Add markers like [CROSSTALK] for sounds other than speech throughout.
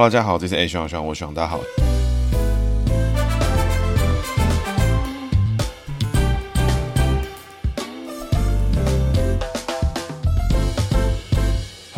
大家好，这是 A 徐徐，我徐大家好。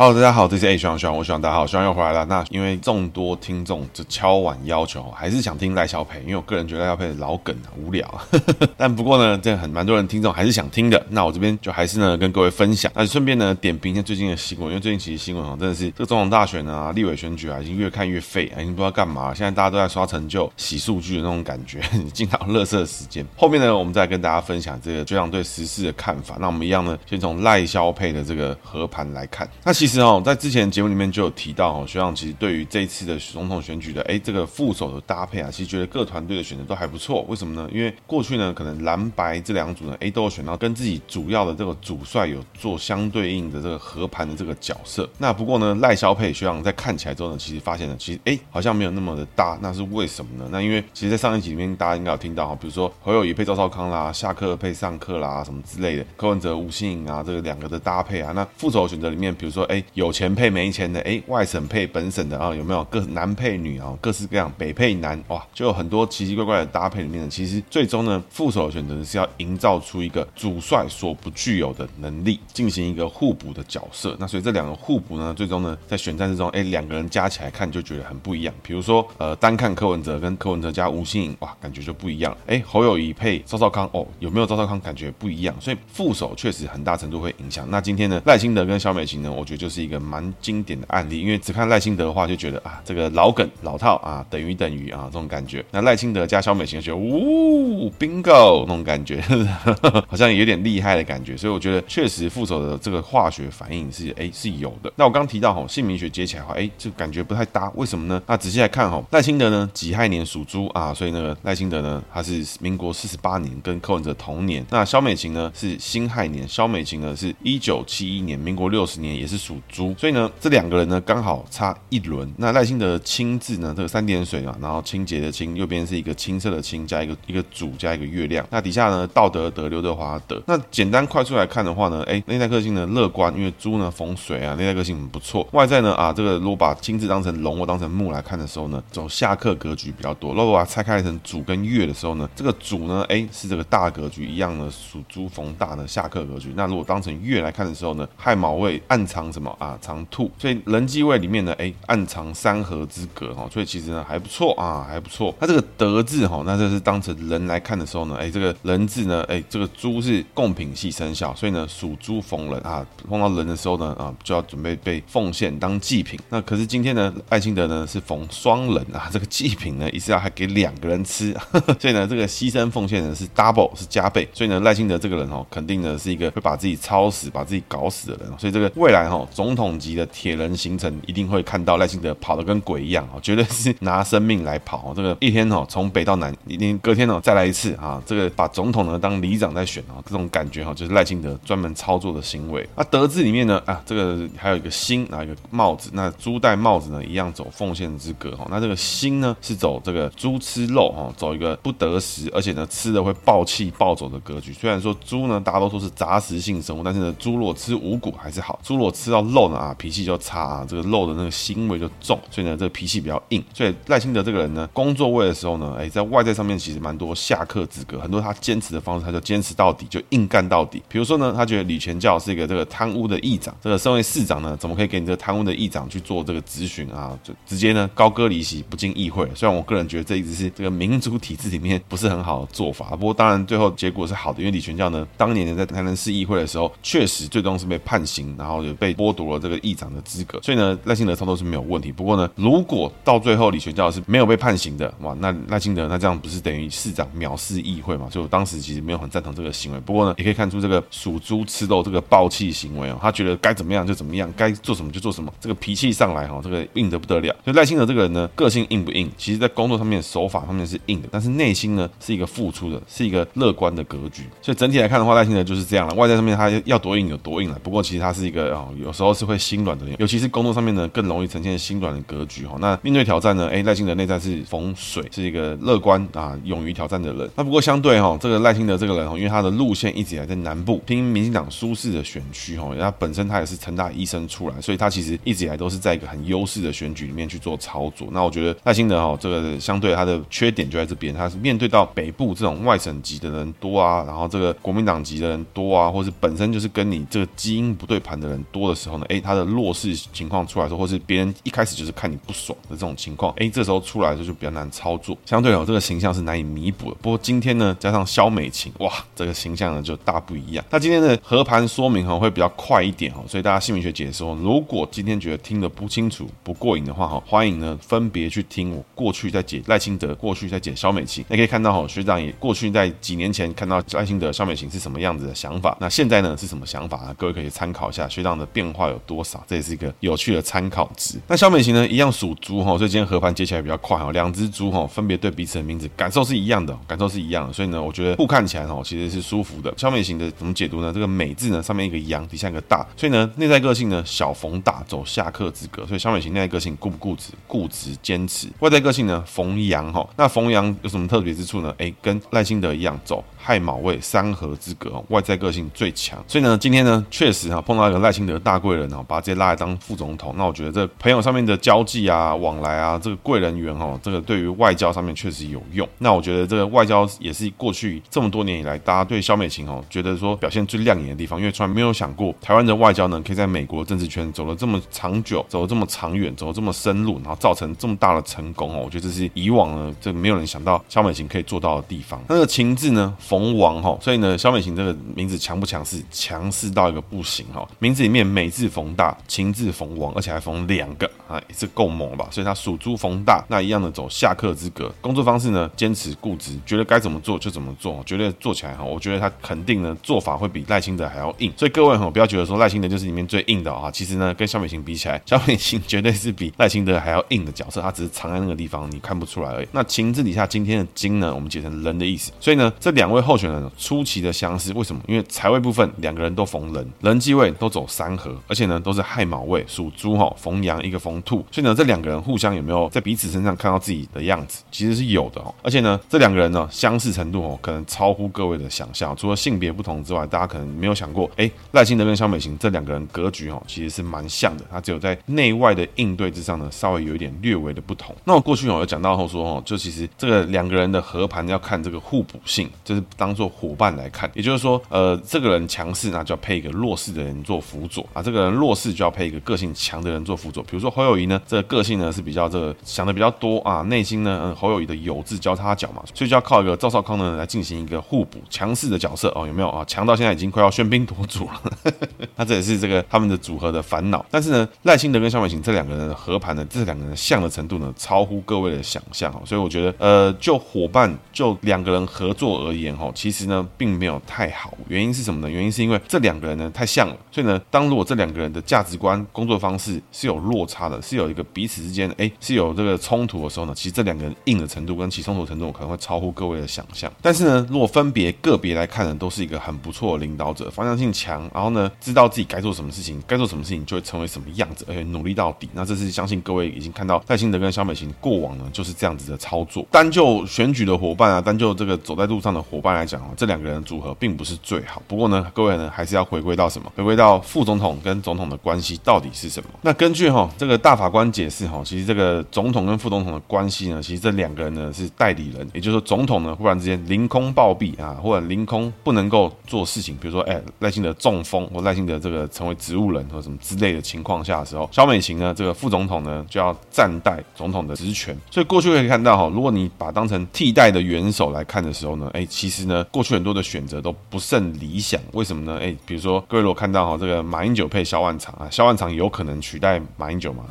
Hello，大家好，这是 A 徐徐，我徐大家好，徐又回来了。那因为众多听众就敲碗要求，还是想听赖萧配，因为我个人觉得赖萧配的老梗啊无聊。[LAUGHS] 但不过呢，这很蛮多人听众还是想听的。那我这边就还是呢跟各位分享，那顺便呢点评一下最近的新闻，因为最近其实新闻哦真的是这个总统大选啊、立委选举啊，已经越看越废，已经不知道干嘛。现在大家都在刷成就、洗数据的那种感觉，[LAUGHS] 你进到垃圾时间。后面呢，我们再跟大家分享这个就像对时事的看法。那我们一样呢，先从赖萧配的这个合盘来看。那其实实哦，在之前节目里面就有提到哦，学长其实对于这一次的总统选举的哎，这个副手的搭配啊，其实觉得各团队的选择都还不错。为什么呢？因为过去呢，可能蓝白这两组呢，哎，都有选到跟自己主要的这个主帅有做相对应的这个合盘的这个角色。那不过呢，赖萧配学长在看起来之后呢，其实发现呢，其实哎，好像没有那么的搭。那是为什么呢？那因为其实，在上一集里面大家应该有听到哈，比如说侯友谊配赵少康啦，下课配上课啦，什么之类的，柯文哲吴欣颖啊，这个两个的搭配啊，那副手选择里面，比如说哎，有钱配没钱的，哎，外省配本省的啊，有没有各男配女啊，各式各样，北配南，哇，就有很多奇奇怪怪的搭配里面呢，其实最终呢，副手的选择是要营造出一个主帅所不具有的能力，进行一个互补的角色。那所以这两个互补呢，最终呢，在选战之中，哎，两个人加起来看就觉得很不一样。比如说，呃，单看柯文哲跟柯文哲加吴欣颖，哇，感觉就不一样。哎，侯友宜配赵少康，哦，有没有赵少康感觉不一样？所以副手确实很大程度会影响。那今天呢，赖清德跟萧美琴呢，我觉得就是一个蛮。经典的案例，因为只看赖清德的话，就觉得啊，这个老梗老套啊，等于等于啊，这种感觉。那赖清德加萧美琴觉得，呜，bingo 那种感觉，[LAUGHS] 好像有点厉害的感觉。所以我觉得确实副手的这个化学反应是哎是有的。那我刚提到哈，姓名学接起来话，哎，就感觉不太搭。为什么呢？那仔细来看哈，赖清德呢己亥年属猪啊，所以那个赖清德呢他是民国四十八年，跟柯文哲同年。那萧美琴呢是辛亥年，萧美琴呢是一九七一年，民国六十年，也是属猪。所以呢。这两个人呢，刚好差一轮。那赖清德的清字呢，这个三点水啊，然后清洁的清，右边是一个青色的青，加一个一个主，加一个月亮。那底下呢，道德德，刘德华德。那简单快速来看的话呢，哎，内在个性呢乐观，因为猪呢逢水啊，内在个性很不错。外在呢啊，这个如果把清字当成龙或当成木来看的时候呢，走下克格局比较多。如果把它拆开成主跟月的时候呢，这个主呢，哎，是这个大格局一样的属猪逢大的下克格局。那如果当成月来看的时候呢，亥卯未暗藏什么啊？藏兔。所以人际位里面呢，哎，暗藏三合之格哈，所以其实呢还不错啊，还不错。那这个德字哈，那这是当成人来看的时候呢，哎，这个人字呢，哎，这个猪是贡品系生肖，所以呢属猪逢人啊，碰到人的时候呢，啊就要准备被奉献当祭品。那可是今天呢，赖清德呢是逢双人啊，这个祭品呢，意思要还给两个人吃，呵呵，所以呢这个牺牲奉献呢是 double 是加倍，所以呢赖清德这个人哦，肯定呢是一个会把自己操死、把自己搞死的人，所以这个未来哈总统级的铁人。行程一定会看到赖清德跑得跟鬼一样啊，绝对是拿生命来跑。这个一天哦，从北到南，一天隔天哦再来一次啊。这个把总统呢当里长在选啊，这种感觉哈，就是赖清德专门操作的行为。那德字里面呢啊，这个还有一个心，拿一个帽子。那猪戴帽子呢，一样走奉献之格哈。那这个心呢是走这个猪吃肉哈，走一个不得食，而且呢吃的会暴气暴走的格局。虽然说猪呢大多数是杂食性生物，但是呢猪若吃五谷还是好，猪若吃到肉呢啊脾气就差。啊，这个肉的那个腥味就重，所以呢，这个脾气比较硬。所以赖清德这个人呢，工作位的时候呢，哎，在外在上面其实蛮多下克之格，很多他坚持的方式，他就坚持到底，就硬干到底。比如说呢，他觉得李全教是一个这个贪污的议长，这个身为市长呢，怎么可以给你这个贪污的议长去做这个咨询啊？就直接呢高歌离席，不进议会。虽然我个人觉得这一直是这个民主体制里面不是很好的做法，不过当然最后结果是好的，因为李全教呢，当年呢在台南市议会的时候，确实最终是被判刑，然后就被剥夺了这个议长的资格，所以呢，赖清德操作是没有问题。不过呢，如果到最后李全教是没有被判刑的，哇，那赖清德那这样不是等于市长藐视议会嘛？所以我当时其实没有很赞同这个行为。不过呢，也可以看出这个属猪吃肉这个暴气行为哦，他觉得该怎么样就怎么样，该做什么就做什么，这个脾气上来哈，这个硬得不得了。所以赖清德这个人呢，个性硬不硬？其实在工作上面手法方面是硬的，但是内心呢是一个付出的，是一个乐观的格局。所以整体来看的话，赖清德就是这样了。外在上面他要多硬有多硬了。不过其实他是一个啊，有时候是会心软的人，尤其是工作上面呢更容易呈现心软的格局哈。那面对挑战呢，哎，赖清德内在是逢水，是一个乐观啊，勇于挑战的人。那不过相对哈，这个赖清德这个人哈，因为他的路线一直以来在南部，拼民进党舒适的选区哈，他本身他也是成大医生出来，所以他其实一直以来都是在一个很优势的选举里面去做操作。那我觉得赖清德哈，这个相对他的缺点就在这边，他是面对到北部这种外省籍的人多啊，然后这个国民党籍的人多啊，或是本身就是跟你这个基因不对盘的人多的时候呢，诶，他的弱势情况出来的时候，或是别人一开始就是看你不爽的这种情况，诶，这时候出来的时候就比较难操作，相对哦，这个形象是难以弥补的。不过今天呢，加上肖美琴，哇，这个形象呢就大不一样。那今天的和盘说明哈会比较快一点哦，所以大家姓名学解说，如果今天觉得听得不清楚、不过瘾的话哈，欢迎呢分别去听我过去在解赖清德，过去在解肖美琴，那可以看到哈，学长也过去在几年前看到赖清德、肖美琴是什么样子的想法，那现在呢是什么想法啊？各位可以参考一下学长的变化有多少，这也是一个有趣的参考值。那肖美琴呢，一样属猪哈，所以今天合盘接起来比较快哈，两只猪哈分别对彼此的名字感受是一样的，感受是一样的，所以呢，我觉得互看起来哈其实是舒服的。肖美琴的怎么解读呢？这个美字呢上面一个阳，底下一个大，所以呢内在个性呢小逢大，走下克之格，所以肖美琴内在个性固不固执？固执坚持。外在个性呢逢阳哈，那逢阳有什么特别之处呢？哎，跟赖清德一样走。亥卯未三合之格，外在个性最强，所以呢，今天呢，确实哈碰到一个赖清德大贵人哦，把他直接拉来当副总统。那我觉得这朋友上面的交际啊、往来啊，这个贵人缘哈，这个对于外交上面确实有用。那我觉得这个外交也是过去这么多年以来，大家对萧美琴哦，觉得说表现最亮眼的地方，因为从来没有想过台湾的外交呢，可以在美国政治圈走了这么长久，走了这么长远，走了这么深入，然后造成这么大的成功哦。我觉得这是以往呢，这个没有人想到萧美琴可以做到的地方。那个情字呢？逢王哈，所以呢，萧美琴这个名字强不强势？强势到一个不行哈。名字里面美字逢大，情字逢王，而且还逢两个啊，也是够猛了吧？所以他属猪逢大，那一样的走下克之格。工作方式呢，坚持固执，觉得该怎么做就怎么做，绝对做起来哈。我觉得他肯定呢，做法会比赖清德还要硬。所以各位哈，不要觉得说赖清德就是里面最硬的啊。其实呢，跟萧美琴比起来，[LAUGHS] 萧美琴绝对是比赖清德还要硬的角色，他只是藏在那个地方，你看不出来而已。那情字底下今天的金呢，我们解成人的意思。所以呢，这两位候选人。出奇的相似，为什么？因为财位部分两个人都逢人，人际位都走三合，而且呢都是亥卯未属猪哈，逢羊一个逢兔，所以呢这两个人互相有没有在彼此身上看到自己的样子？其实是有的哦。而且呢这两个人呢相似程度哦，可能超乎各位的想象。除了性别不同之外，大家可能没有想过，哎，赖清德跟萧美琴这两个人格局哦，其实是蛮像的。他只有在内外的应对之上呢，稍微有一点略微的不同。那我过去哦有讲到后说哦，就其实这个两个人的合盘要看这个互补性，就是当做。伙伴来看，也就是说，呃，这个人强势，那就要配一个弱势的人做辅佐啊；这个人弱势，就要配一个个性强的人做辅佐。比如说侯友宜呢，这个个性呢是比较这个想的比较多啊，内心呢，嗯，侯友宜的有志交叉角嘛，所以就要靠一个赵少康呢来进行一个互补，强势的角色哦，有没有啊？强到现在已经快要喧宾夺主了，[LAUGHS] 那这也是这个他们的组合的烦恼。但是呢，赖清德跟萧美琴这两个人的合盘呢，这两个人像的程度呢，超乎各位的想象哦。所以我觉得，呃，就伙伴就两个人合作而言哈，哦其实呢。并没有太好，原因是什么呢？原因是因为这两个人呢太像了，所以呢，当如果这两个人的价值观、工作方式是有落差的，是有一个彼此之间哎是有这个冲突的时候呢，其实这两个人硬的程度跟起冲突程度可能会超乎各位的想象。但是呢，如果分别个别来看呢，都是一个很不错的领导者，方向性强，然后呢，知道自己该做什么事情，该做什么事情就会成为什么样子，而且努力到底。那这是相信各位已经看到赖清德跟萧美琴过往呢就是这样子的操作。单就选举的伙伴啊，单就这个走在路上的伙伴来讲哦，这两个人组合并不是最好，不过呢，各位呢还是要回归到什么？回归到副总统跟总统的关系到底是什么？那根据哈这个大法官解释哈，其实这个总统跟副总统的关系呢，其实这两个人呢是代理人，也就是说总统呢忽然之间凌空暴毙啊，或者凌空不能够做事情，比如说哎赖清德中风或赖清德这个成为植物人或什么之类的情况下的时候，萧美琴呢这个副总统呢就要暂代总统的职权，所以过去可以看到哈，如果你把当成替代的元首来看的时候呢，哎其实其实呢，过去很多的选择都不甚理想。为什么呢？哎，比如说各位如果看到哈，这个马英九配萧万长啊，萧万长有可能取代马英九吗？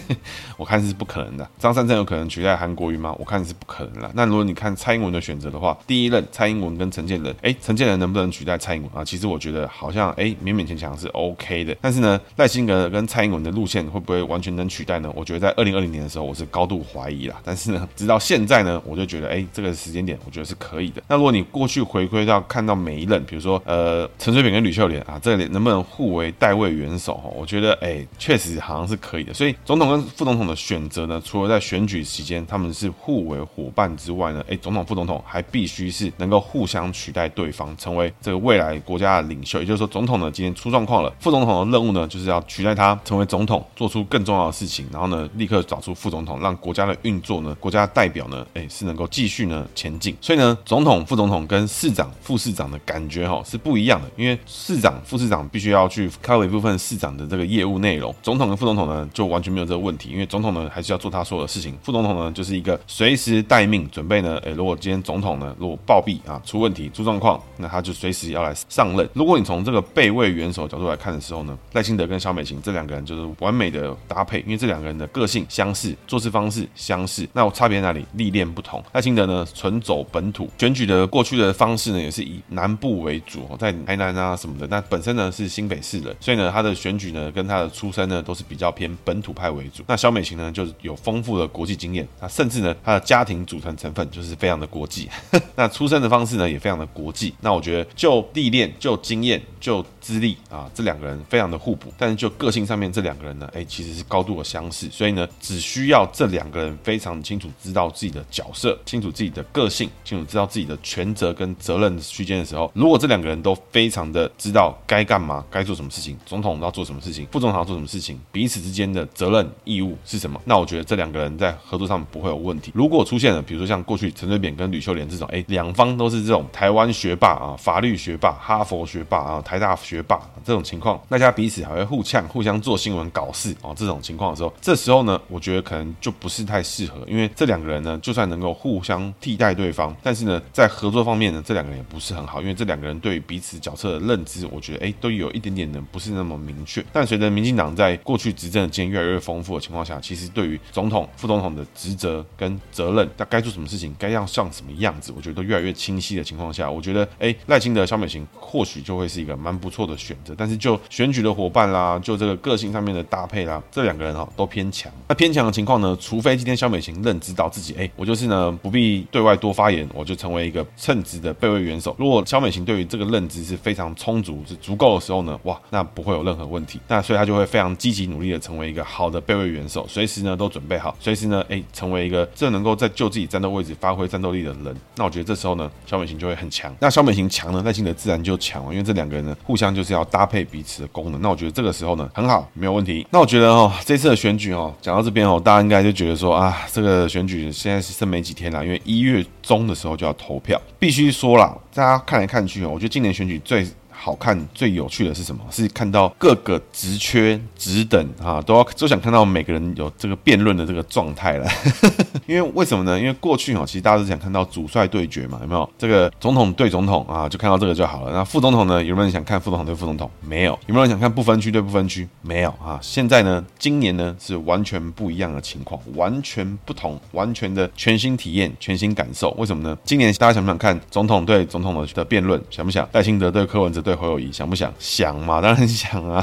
[LAUGHS] 我看是不可能的。张善政有可能取代韩国瑜吗？我看是不可能了。那如果你看蔡英文的选择的话，第一任蔡英文跟陈建仁，哎，陈建仁能不能取代蔡英文啊？其实我觉得好像哎勉勉强强是 OK 的。但是呢，赖清德跟蔡英文的路线会不会完全能取代呢？我觉得在二零二零年的时候，我是高度怀疑啦。但是呢，直到现在呢，我就觉得哎，这个时间点我觉得是可以的。那如果你你过去回归到看到每一任，比如说呃陈水扁跟吕秀莲啊，这里能不能互为代位元首？哈，我觉得哎，确实好像是可以的。所以总统跟副总统的选择呢，除了在选举期间他们是互为伙伴之外呢，哎，总统副总统还必须是能够互相取代对方，成为这个未来国家的领袖。也就是说，总统呢今天出状况了，副总统的任务呢就是要取代他成为总统，做出更重要的事情，然后呢立刻找出副总统，让国家的运作呢，国家代表呢，哎，是能够继续呢前进。所以呢，总统、副总总统跟市长、副市长的感觉哈是不一样的，因为市长、副市长必须要去 cover 一部分市长的这个业务内容，总统跟副总统呢就完全没有这个问题，因为总统呢还是要做他所有的事情，副总统呢就是一个随时待命，准备呢，哎，如果今天总统呢如果暴毙啊出问题出状况，那他就随时要来上任。如果你从这个备位元首角度来看的时候呢，赖清德跟萧美琴这两个人就是完美的搭配，因为这两个人的个性相似，做事方式相似，那我差别在哪里？历练不同。赖清德呢纯走本土，选举的过过去的方式呢也是以南部为主，在台南啊什么的，那本身呢是新北市人，所以呢他的选举呢跟他的出身呢都是比较偏本土派为主。那萧美琴呢就是有丰富的国际经验，那甚至呢他的家庭组成成分就是非常的国际，[LAUGHS] 那出生的方式呢也非常的国际。那我觉得就历练、就经验、就资历啊，这两个人非常的互补。但是就个性上面，这两个人呢，哎，其实是高度的相似。所以呢，只需要这两个人非常清楚知道自己的角色，清楚自己的个性，清楚知道自己的权责跟责任区间的时候，如果这两个人都非常的知道该干嘛、该做什么事情，总统要做什么事情，副总统要做什么事情，彼此之间的责任义务是什么，那我觉得这两个人在合作上不会有问题。如果出现了，比如说像过去陈水扁跟吕秀莲这种，哎，两方都是这种台湾学霸啊、法律学霸、哈佛学霸啊、台大学霸这种情况，大家彼此还会互呛、互相做新闻搞事哦。这种情况的时候，这时候呢，我觉得可能就不是太适合，因为这两个人呢，就算能够互相替代对方，但是呢，在合作这方面呢，这两个人也不是很好，因为这两个人对于彼此角色的认知，我觉得哎，都有一点点的不是那么明确。但随着民进党在过去执政的经验越来越丰富的情况下，其实对于总统、副总统的职责跟责任，他该做什么事情，该要像什么样子，我觉得都越来越清晰的情况下，我觉得哎，赖清德、萧美琴或许就会是一个蛮不错的选择。但是就选举的伙伴啦，就这个个性上面的搭配啦，这两个人哈都偏强。那偏强的情况呢，除非今天萧美琴认知到自己，哎，我就是呢不必对外多发言，我就成为一个称职的备位元首。如果萧美琴对于这个认知是非常充足、是足够的时候呢，哇，那不会有任何问题。那所以他就会非常积极努力的成为一个好的备位元首，随时呢都准备好，随时呢哎成为一个这能够在就自己战斗位置发挥战斗力的人。那我觉得这时候呢，萧美琴就会很强。那萧美琴强呢，赖清德自然就强了，因为这两个人呢互相就是要搭配彼此的功能。那我觉得这个时候呢很好，没有问题。那我觉得哦，这次的选举哦，讲到这边哦，大家应该就觉得说啊，这个选举现在是剩没几天了，因为一月中的时候就要投票。必须说了，大家看来看去哦，我觉得今年选举最。好看最有趣的是什么？是看到各个职缺职等啊，都要都想看到每个人有这个辩论的这个状态了。[LAUGHS] 因为为什么呢？因为过去哦，其实大家都想看到主帅对决嘛，有没有？这个总统对总统啊，就看到这个就好了。那副总统呢？有没有人想看副总统对副总统？没有。有没有人想看不分区对不分区？没有啊。现在呢，今年呢是完全不一样的情况，完全不同，完全的全新体验、全新感受。为什么呢？今年大家想不想看总统对总统的的辩论？想不想？戴清德对柯文哲？对侯友谊想不想？想嘛，当然想啊。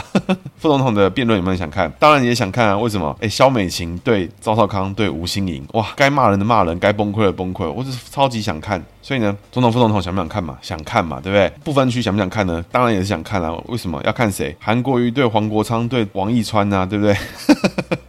副总统的辩论有没有想看？当然也想看啊。为什么？哎，肖美琴对赵少康对吴欣盈，哇，该骂人的骂人，该崩溃的崩溃，我是超级想看。所以呢，总统副总统想不想看嘛？想看嘛，对不对？不分区想不想看呢？当然也是想看啊。为什么要看谁？韩国瑜对黄国昌对王义川啊，对不对？[LAUGHS]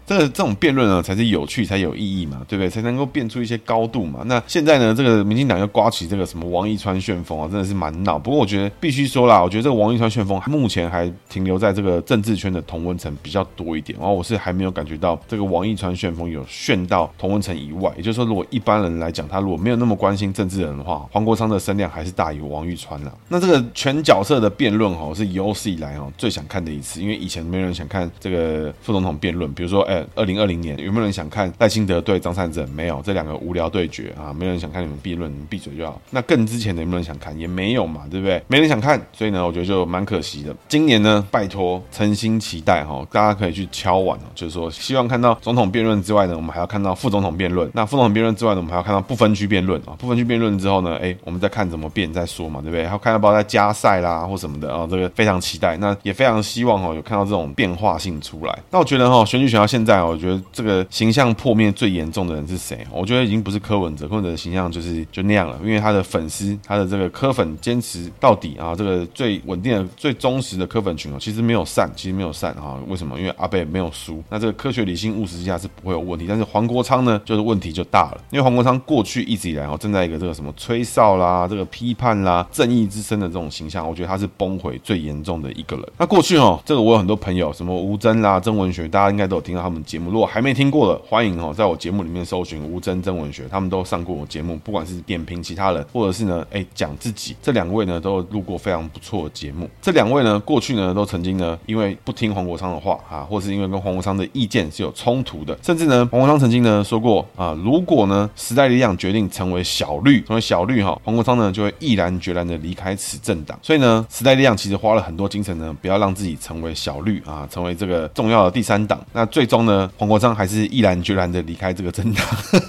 这个这种辩论呢，才是有趣，才有意义嘛，对不对？才能够变出一些高度嘛。那现在呢，这个民进党又刮起这个什么王义川旋风啊，真的是蛮闹。不过我觉得必须说啦，我觉得这个王义川旋风目前还停留在这个政治圈的同温层比较多一点。然后我是还没有感觉到这个王义川旋风有旋到同温层以外。也就是说，如果一般人来讲，他如果没有那么关心政治人的话，黄国昌的声量还是大于王玉川啦。那这个全角色的辩论哦，是有史以来哦最想看的一次，因为以前没有人想看这个副总统辩论，比如说哎。二零二零年有没有人想看赖清德对张善政？没有，这两个无聊对决啊，没有人想看你们辩论，你们闭嘴就好。那更之前的有没有人想看？也没有嘛，对不对？没人想看，所以呢，我觉得就蛮可惜的。今年呢，拜托，诚心期待哈，大家可以去敲碗哦，就是说希望看到总统辩论之外呢，我们还要看到副总统辩论。那副总统辩论之外呢，我们还要看到不分区辩论啊。不分区辩论之后后呢，哎，我们再看怎么变再说嘛，对不对？还要看到包括在加赛啦或什么的啊，这个非常期待。那也非常希望哦，有看到这种变化性出来。那我觉得哈，选举选到现在，我觉得这个形象破灭最严重的人是谁？我觉得已经不是柯文哲，柯文哲的形象就是就那样了，因为他的粉丝，他的这个柯粉坚持到底啊，这个最稳定的、最忠实的柯粉群哦，其实没有散，其实没有散啊。为什么？因为阿贝没有输。那这个科学、理性、务实之下是不会有问题。但是黄国昌呢，就是问题就大了，因为黄国昌过去一直以来哦，正在一个这个什么吹哨啦、这个批判啦、正义之声的这种形象，我觉得他是崩毁最严重的一个人。那过去哦，这个我有很多朋友，什么吴峥啦、曾文学，大家应该都有听到他们节目。如果还没听过的，欢迎哦，在我节目里面搜寻吴峥、曾文学，他们都上过我节目。不管是点评其他人，或者是呢，哎，讲自己，这两位呢都录过非常不错的节目。这两位呢，过去呢都曾经呢，因为不听黄国昌的话啊，或是因为跟黄国昌的意见是有冲突的，甚至呢，黄国昌曾经呢说过啊，如果呢时代力量决定成为小绿，成为小小绿哈，黄国昌呢就会毅然决然的离开此政党。所以呢，时代力量其实花了很多精神呢，不要让自己成为小绿啊，成为这个重要的第三党。那最终呢，黄国昌还是毅然决然的离开这个政党。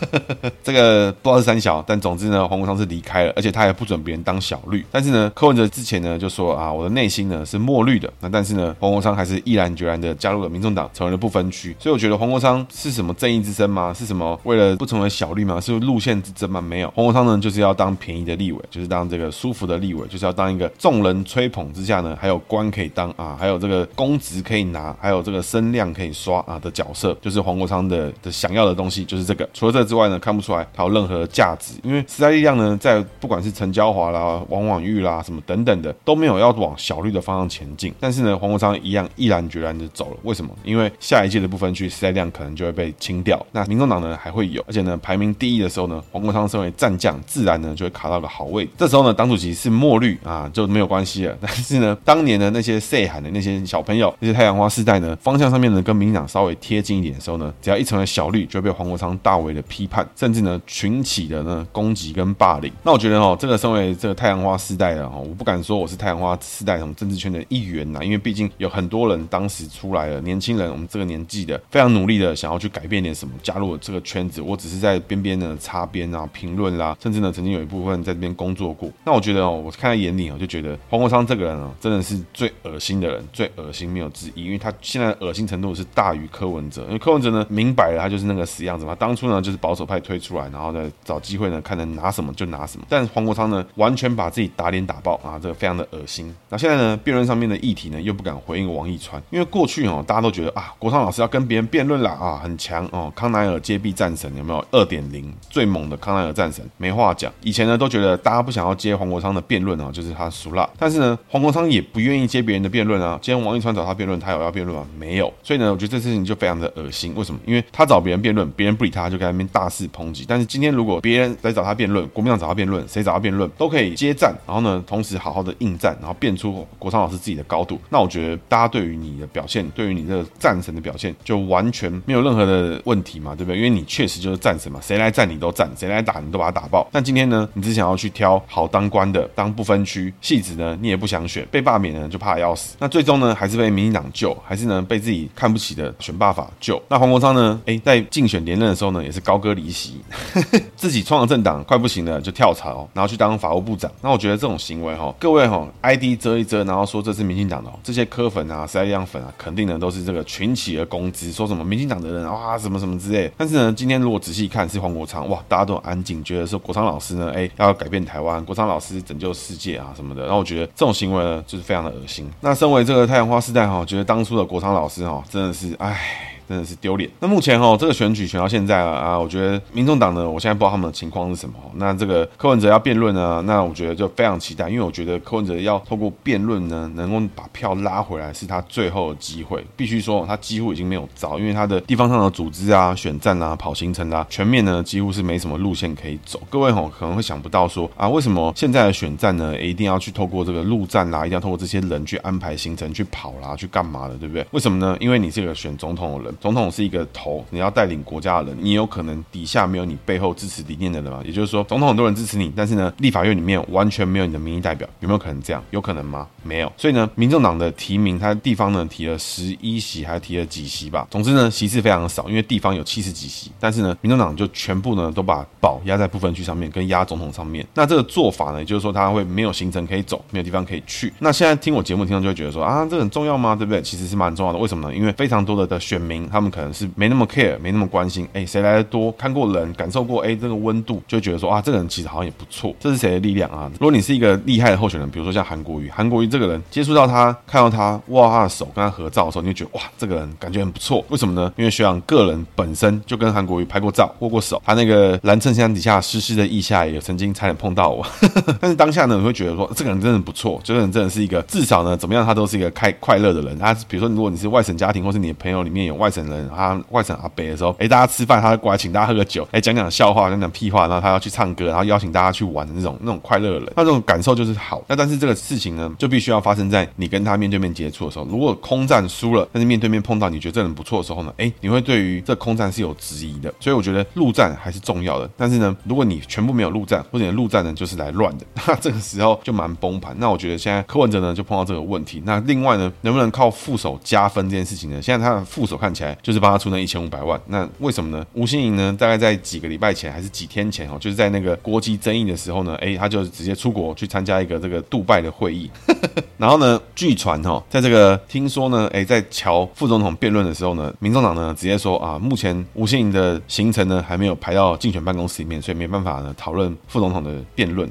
[LAUGHS] 这个不知道是三小，但总之呢，黄国昌是离开了，而且他也不准别人当小绿。但是呢，柯文哲之前呢就说啊，我的内心呢是墨绿的。那但是呢，黄国昌还是毅然决然的加入了民众党，成为了不分区。所以我觉得黄国昌是什么正义之声吗？是什么为了不成为小绿吗？是路线之争吗？没有，黄国昌呢就是要要当便宜的立委，就是当这个舒服的立委，就是要当一个众人吹捧之下呢，还有官可以当啊，还有这个公职可以拿，还有这个声量可以刷啊的角色，就是黄国昌的的想要的东西，就是这个。除了这之外呢，看不出来他有任何价值，因为时代力量呢，在不管是陈椒华啦、王婉玉啦什么等等的，都没有要往小绿的方向前进。但是呢，黄国昌一样毅然决然的走了。为什么？因为下一届的部分区时代量可能就会被清掉，那民众党呢还会有，而且呢排名第一的时候呢，黄国昌身为战将，自然呢就会卡到个好位。这时候呢，党主席是墨绿啊，就没有关系了。[LAUGHS] 但是呢，当年的那些岁喊的那些小朋友，那些太阳花世代呢，方向上面呢跟民进党稍微贴近一点的时候呢，只要一成为小绿，就会被黄国昌大为的批判，甚至呢群起的呢攻击跟霸凌。那我觉得哦，这个身为这个太阳花世代的哦，我不敢说我是太阳花世代从政治圈的一员呐，因为毕竟有很多人当时出来了，年轻人，我们这个年纪的非常努力的想要去改变点什么，加入了这个圈子。我只是在边边呢擦边啊，评论啦，甚至呢曾有一部分在这边工作过。那我觉得哦，我看在眼里哦，就觉得黄国昌这个人哦，真的是最恶心的人，最恶心没有之一，因为他现在恶心程度是大于柯文哲，因为柯文哲呢明摆了他就是那个死样子嘛，当初呢就是保守派推出来，然后呢找机会呢看能拿什么就拿什么，但黄国昌呢完全把自己打脸打爆啊，这个非常的恶心。那现在呢辩论上面的议题呢又不敢回应王义川，因为过去哦大家都觉得啊国昌老师要跟别人辩论了啊很强哦，康奈尔接臂战神有没有二点零最猛的康奈尔战神没话讲。以前呢都觉得大家不想要接黄国昌的辩论啊，就是他输了。但是呢黄国昌也不愿意接别人的辩论啊。今天王一川找他辩论，他有要辩论吗？没有。所以呢我觉得这事情就非常的恶心。为什么？因为他找别人辩论，别人不理他，就在那边大肆抨击。但是今天如果别人来找他辩论，国民党找他辩论，谁找他辩论都可以接战，然后呢同时好好的应战，然后辩出国昌老师自己的高度。那我觉得大家对于你的表现，对于你这个战神的表现，就完全没有任何的问题嘛，对不对？因为你确实就是战神嘛，谁来战你都战，谁来打你都把他打爆。但今天呢，你只想要去挑好当官的，当不分区戏子呢，你也不想选，被罢免呢就怕要死。那最终呢，还是被民进党救，还是呢被自己看不起的选罢法救。那黄国昌呢，诶，在竞选连任的时候呢，也是高歌离席，[LAUGHS] 自己创了政党快不行了，就跳槽，然后去当法务部长。那我觉得这种行为哈，各位哈，ID 遮一遮，然后说这是民进党的这些柯粉啊、时代力量粉啊，肯定呢都是这个群起而攻之，说什么民进党的人啊什么什么之类。但是呢，今天如果仔细看是黄国昌，哇，大家都很安静，觉得说国昌老师呢，哎，要改变台湾，国昌老师拯救世界啊什么的。然后我觉得这种行为呢，就是非常的恶心。那身为这个太阳花世代哈，觉得当初的国昌老师哈，真的是哎。真的是丢脸。那目前哈，这个选举选到现在了啊，我觉得民众党呢，我现在不知道他们的情况是什么。那这个柯文哲要辩论呢，那我觉得就非常期待，因为我觉得柯文哲要透过辩论呢，能够把票拉回来，是他最后的机会。必须说，他几乎已经没有招，因为他的地方上的组织啊、选战啊、跑行程啊，全面呢几乎是没什么路线可以走。各位吼可能会想不到说啊，为什么现在的选战呢，一定要去透过这个陆战啦，一定要透过这些人去安排行程、去跑啦、去干嘛的，对不对？为什么呢？因为你这个选总统的人总统是一个头，你要带领国家的人，你有可能底下没有你背后支持理念的人吗？也就是说，总统很多人支持你，但是呢，立法院里面完全没有你的民意代表，有没有可能这样？有可能吗？没有。所以呢，民众党的提名，他地方呢提了十一席，还提了几席吧。总之呢，席次非常的少，因为地方有七十几席，但是呢，民众党就全部呢都把宝压在部分区上面，跟压总统上面。那这个做法呢，也就是说他会没有行程可以走，没有地方可以去。那现在听我节目听众就会觉得说啊，这很重要吗？对不对？其实是蛮重要的。为什么呢？因为非常多的的选民，他们可能是没那么 care，没那么关心。哎，谁来的多？看过人，感受过哎这个温度，就觉得说啊，这个人其实好像也不错。这是谁的力量啊？如果你是一个厉害的候选人，比如说像韩国瑜，韩国瑜这个人接触到他，看到他握他的手，跟他合照的时候，你就觉得哇，这个人感觉很不错。为什么呢？因为学长个人本身就跟韩国瑜拍过照，握过手，他那个蓝衬衫底下湿湿的腋下也曾经差点碰到我。[LAUGHS] 但是当下呢，你会觉得说这个人真的不错，这个人真的是一个至少呢，怎么样他都是一个开快乐的人。他比如说，如果你是外省家庭，或是你的朋友里面有外省人，他外省阿伯的时候，哎，大家吃饭，他会过来请大家喝个酒，哎，讲讲笑话，讲讲屁话，然后他要去唱歌，然后邀请大家去玩的那种那种快乐的人，那这种感受就是好。那但是这个事情呢，就必须要发生在你跟他面对面接触的时候。如果空战输了，但是面对面碰到你觉得这人不错的时候呢，哎，你会对于这空战是有质疑的。所以我觉得陆战还是重要的。但是呢，如果你全部没有陆战，或者你的陆战呢就是来乱的，[LAUGHS] 那这个时候就蛮崩盘。那我觉得现在柯文哲呢就碰到这个问题。那另外呢，能不能靠副手加分这件事情呢？现在他的副手看起来就是帮他出那一千五百万。那为什么呢？吴欣颖呢，大概在几个礼拜前还是几天前哦，就是在那个国际争议的时候呢，哎，他就直接出国去参加一个这个杜拜的会议。[LAUGHS] 然后呢，据传哈，在这个听说呢，哎，在乔副总统辩论的时候呢，民众党呢直接说啊，目前吴欣颖的行程呢还没有排到竞选办公室里面，所以没办法呢讨论副总统的辩论。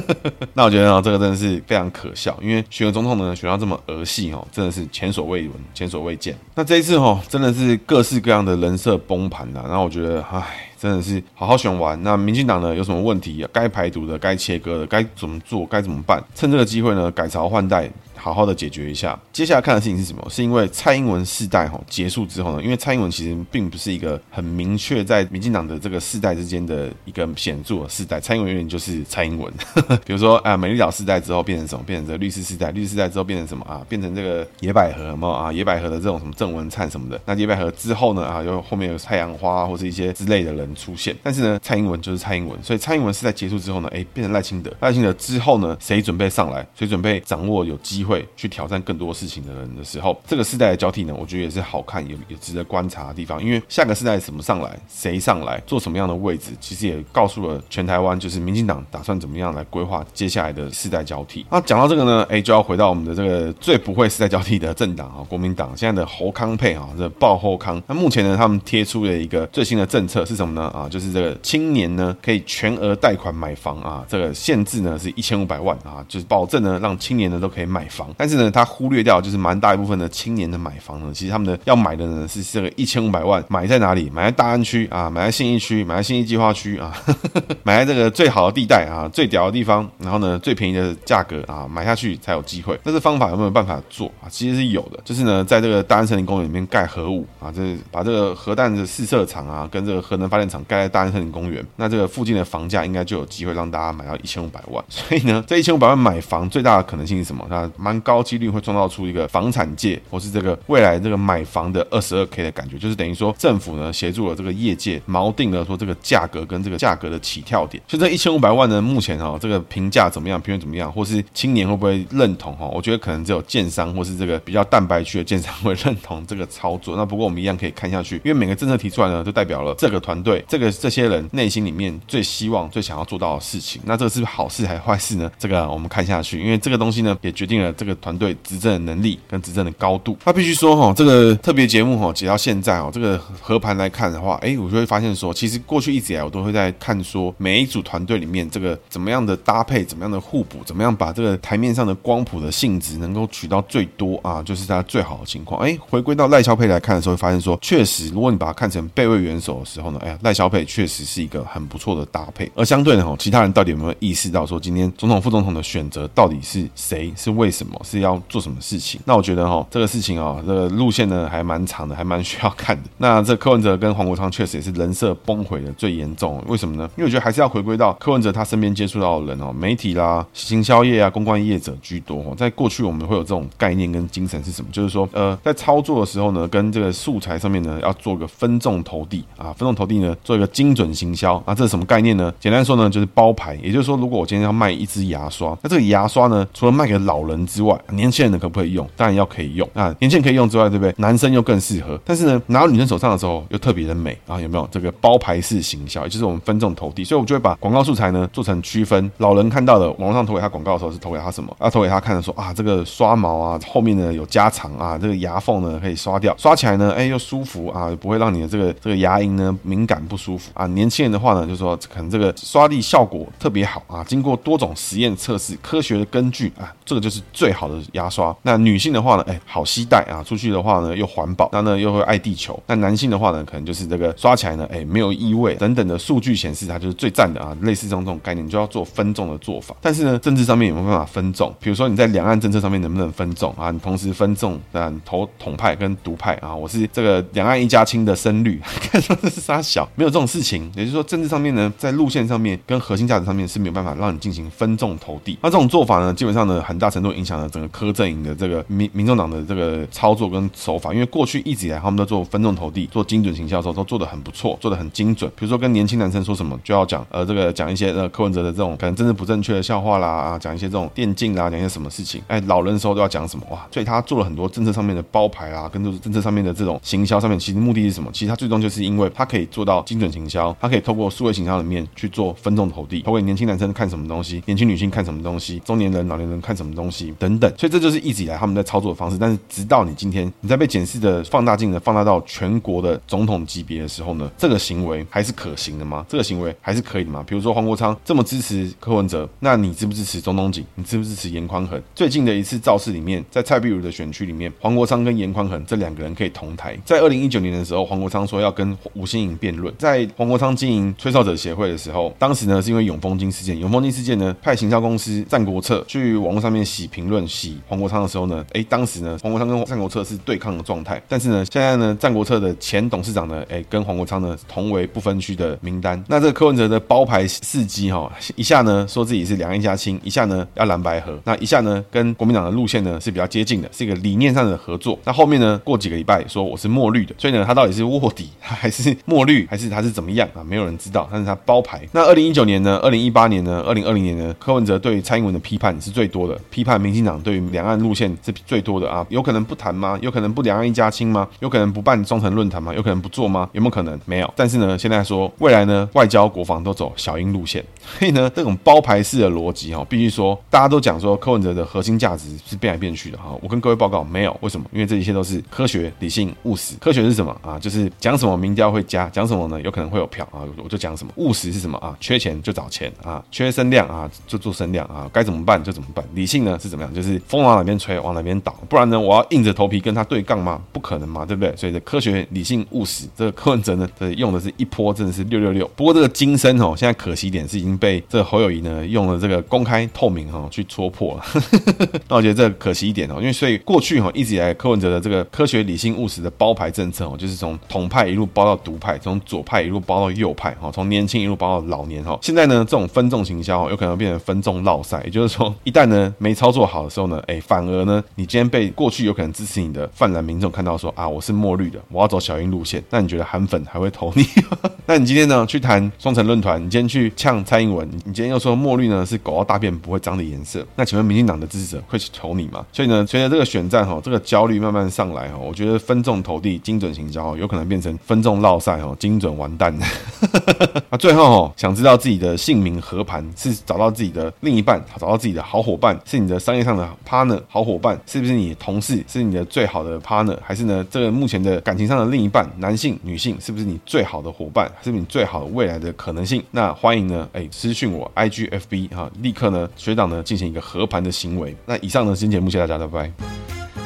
[LAUGHS] 那我觉得呢，这个真的是非常可笑，因为选个总统呢选到这么儿戏哦，真的是前所未闻、前所未见。那这一次哈，真的是各式各样的人设崩盘了。然后我觉得，唉。真的是好好选完。那民进党呢，有什么问题？该排毒的，该切割的，该怎么做？该怎么办？趁这个机会呢，改朝换代。好好的解决一下。接下来看的事情是什么？是因为蔡英文世代哈结束之后呢，因为蔡英文其实并不是一个很明确在民进党的这个世代之间的一个显著的世代。蔡英文永远就是蔡英文。[LAUGHS] 比如说啊，美丽岛世代之后变成什么？变成这个绿士世代。绿士世代之后变成什么啊？变成这个野百合有没有啊？野百合的这种什么郑文灿什么的。那野百合之后呢啊，又后面有太阳花或是一些之类的人出现。但是呢，蔡英文就是蔡英文。所以蔡英文世代结束之后呢，哎，变成赖清德。赖清德之后呢，谁准备上来？谁准备掌握有机会？去挑战更多事情的人的时候，这个世代的交替呢，我觉得也是好看，也也值得观察的地方。因为下个世代怎么上来，谁上来，做什么样的位置，其实也告诉了全台湾，就是民进党打算怎么样来规划接下来的世代交替。那讲到这个呢，哎，就要回到我们的这个最不会世代交替的政党啊，国民党现在的侯康配啊，这爆侯康。那目前呢，他们贴出了一个最新的政策是什么呢？啊，就是这个青年呢可以全额贷款买房啊，这个限制呢是一千五百万啊，就是保证呢让青年呢都可以买房，但是。呢，他忽略掉就是蛮大一部分的青年的买房呢，其实他们的要买的呢是这个一千五百万，买在哪里？买在大安区啊，买在信义区，买在信义计划区啊，[LAUGHS] 买在这个最好的地带啊，最屌的地方，然后呢最便宜的价格啊，买下去才有机会。那这方法有没有办法做啊？其实是有的，就是呢在这个大安森林公园里面盖核武啊，就是把这个核弹的试射场啊跟这个核能发电厂盖在大安森林公园，那这个附近的房价应该就有机会让大家买到一千五百万。所以呢，这一千五百万买房最大的可能性是什么？它蛮高。几率会创造出一个房产界，或是这个未来这个买房的二十二 K 的感觉，就是等于说政府呢协助了这个业界锚定了说这个价格跟这个价格的起跳点。所以这一千五百万呢，目前哈、哦、这个评价怎么样？评论怎么样？或是青年会不会认同哈？我觉得可能只有建商或是这个比较蛋白区的建商会认同这个操作。那不过我们一样可以看下去，因为每个政策提出来呢，就代表了这个团队这个这些人内心里面最希望、最想要做到的事情。那这个是好事还是坏事呢？这个我们看下去，因为这个东西呢也决定了这个团。队执政的能力跟执政的高度，他必须说哈，这个特别节目哈，解到现在哦，这个合盘来看的话，哎，我就会发现说，其实过去一直以来我都会在看说，每一组团队里面这个怎么样的搭配，怎么样的互补，怎么样把这个台面上的光谱的性质能够取到最多啊，就是它最好的情况。哎，回归到赖萧配来看的时候，会发现说，确实，如果你把它看成备位元首的时候呢，哎呀，赖萧配确实是一个很不错的搭配。而相对的哈，其他人到底有没有意识到说，今天总统副总统的选择到底是谁，是为什么什么，是要做什么事情。那我觉得哈，这个事情啊，这个路线呢还蛮长的，还蛮需要看的。[LAUGHS] 那这柯文哲跟黄国昌确实也是人设崩毁的最严重。为什么呢？因为我觉得还是要回归到柯文哲他身边接触到的人哦，媒体啦、行销业啊、公关业者居多。在过去我们会有这种概念跟精神是什么？就是说，呃，在操作的时候呢，跟这个素材上面呢，要做个分众投递啊，分众投递呢，做一个精准行销啊，这是什么概念呢？简单说呢，就是包牌。也就是说，如果我今天要卖一支牙刷，那这个牙刷呢，除了卖给老人之外，年轻人呢可不可以用？当然要可以用啊，年轻人可以用之外，对不对？男生又更适合。但是呢，拿到女生手上的时候又特别的美啊，有没有？这个包牌式行销，也就是我们分众投递。所以，我们就会把广告素材呢做成区分。老人看到的网络上投给他广告的时候，是投给他什么？要投给他看的说啊，这个刷毛啊，后面呢有加长啊，这个牙缝呢可以刷掉，刷起来呢，哎又舒服啊，不会让你的这个这个牙龈呢敏感不舒服啊。年轻人的话呢，就是说可能这个刷力效果特别好啊，经过多种实验测试，科学的根据啊，这个就是最最好的牙刷。那女性的话呢，哎，好携带啊，出去的话呢又环保，那呢又会爱地球。那男性的话呢，可能就是这个刷起来呢，哎，没有异味等等的数据显示，它就是最赞的啊。类似这种这种概念，就要做分众的做法。但是呢，政治上面有没有办法分众？比如说你在两岸政策上面能不能分众啊？你同时分众，啊，投统派跟独派啊？我是这个两岸一家亲的深绿，看说这是沙小，没有这种事情。也就是说，政治上面呢，在路线上面跟核心价值上面是没有办法让你进行分众投递。那这种做法呢，基本上呢，很大程度影响了整个柯阵营的这个民民众党的这个操作跟手法。因为过去一直以来，他们都做分众投递、做精准行销的时候，都做得很不错，做得很精准。比如说跟年轻男生说什么，就要讲呃这个讲一些呃柯文哲的这种可能政治不正确的笑话啦啊，讲一些这种电竞啦，讲一些什么事情。哎，老人的时候都要讲什么哇？所以他做了很多政策上面的包牌啦，跟就是政策上面的这种行销上面，其实目的是什么？其实他最终就是因为他可以做到精准行销，他可以透过数位行销里面去做分众投递，投给年轻男生看什么东西，年轻女性看什么东西，中年人、老年人看什么东西等等。所以这就是一直以来他们在操作的方式。但是直到你今天你在被检视的放大镜的放大到全国的总统级别的时候呢，这个行为还是可行的吗？这个行为还是可以的吗？比如说黄国昌这么支持柯文哲，那你支不支持钟东锦？你支不支持颜宽恒？最近的一次造势里面，在蔡壁如的选区里面，黄国昌跟颜宽恒这两个人可以同台。在二零一九年的时候，黄国昌说要跟吴欣颖辩论。在黄国昌经营吹哨者协会的时候，当时呢是因为永丰金事件，永丰金事件呢派行销公司战国策去网络上面洗评论洗黄国昌的时候呢，哎，当时呢黄国昌跟战国策是对抗的状态。但是呢，现在呢战国策的前董事长呢，哎，跟黄国昌呢同为不分区的名单。那这个柯文哲的包牌伺机哈，一下呢说自己是两岸一家亲，一下呢要蓝白合，那一下呢跟国民党的路线呢是比较接近的，是一个理念上的合作。那后面呢过几个礼拜说我是墨绿的，所以呢他到底是卧底 [LAUGHS] 还是墨绿还是他是怎么样啊？没有人知道。但是他包牌。那二零一九年呢？二零一八年呢？二零二零年呢？柯文哲对蔡英文的批判是最多的，批判民进党对于两岸路线是最多的啊。有可能不谈吗？有可能不两岸一家亲吗？有可能不办双城论坛吗？有可能不做吗？有没有可能？没有。但是呢，现在说未来呢，外交国防都走小英路线，所以呢，这种包牌式的逻辑哈，必须说大家都讲说柯文哲的核心价值是变来变去的哈。我跟各位报告没有，为什么？因为这一切都是科学、理性、务实。科学是什么啊？就是讲什么民调会加，讲什么呢？有可能会有票啊，我就讲什么。务实是什么啊？缺钱就找钱啊，缺声量啊就做声量啊，该怎么办就怎么办。理性呢是怎么样？就是风往哪边吹，往哪边倒。不然呢，我要硬着头皮跟他对杠吗？不可能嘛，对不对？所以这科学、理性、务实，这个柯文哲呢，这用的是一波，真的是六六六。不过这个金身哦，现在可惜点是已经被这侯友宜呢用了这个公开透明哈去戳破了。[LAUGHS] 那我觉得这可惜一点哦，因为所以过去哈一直以来柯文哲的这个科学、理性、务实的包牌政策哦，就是从统派一路包到独派，从左派一路包到右派哈，从年轻一路包到老年哈。现在呢，这种分众行销哦有可能变成分众落赛，也就是说，一旦呢没操作好好的时候呢，哎，反而呢，你今天被过去有可能支持你的泛蓝民众看到说啊，我是墨绿的，我要走小英路线，那你觉得韩粉还会投你？[LAUGHS] 那你今天呢去谈双城论坛，你今天去呛蔡英文，你今天又说墨绿呢是狗要大便不会脏的颜色，那请问民进党的支持者会去投你吗？所以呢，随着这个选战哈，这个焦虑慢慢上来哈，我觉得分众投递、精准行销有可能变成分众落赛哈，精准完蛋。[LAUGHS] 啊，最后哈，想知道自己的姓名和盘是找到自己的另一半，找到自己的好伙伴，是你的商业上的 partner 好伙伴，是不是你同事，是你的最好的 partner，还是呢这个目前的感情上的另一半，男性、女性，是不是你最好的伙伴，是不是你最好的未来的可能性？那欢迎呢，哎，私讯我 IGFB 哈，立刻呢学长呢进行一个和盘的行为。那以上呢，今天节目谢谢大家，拜拜。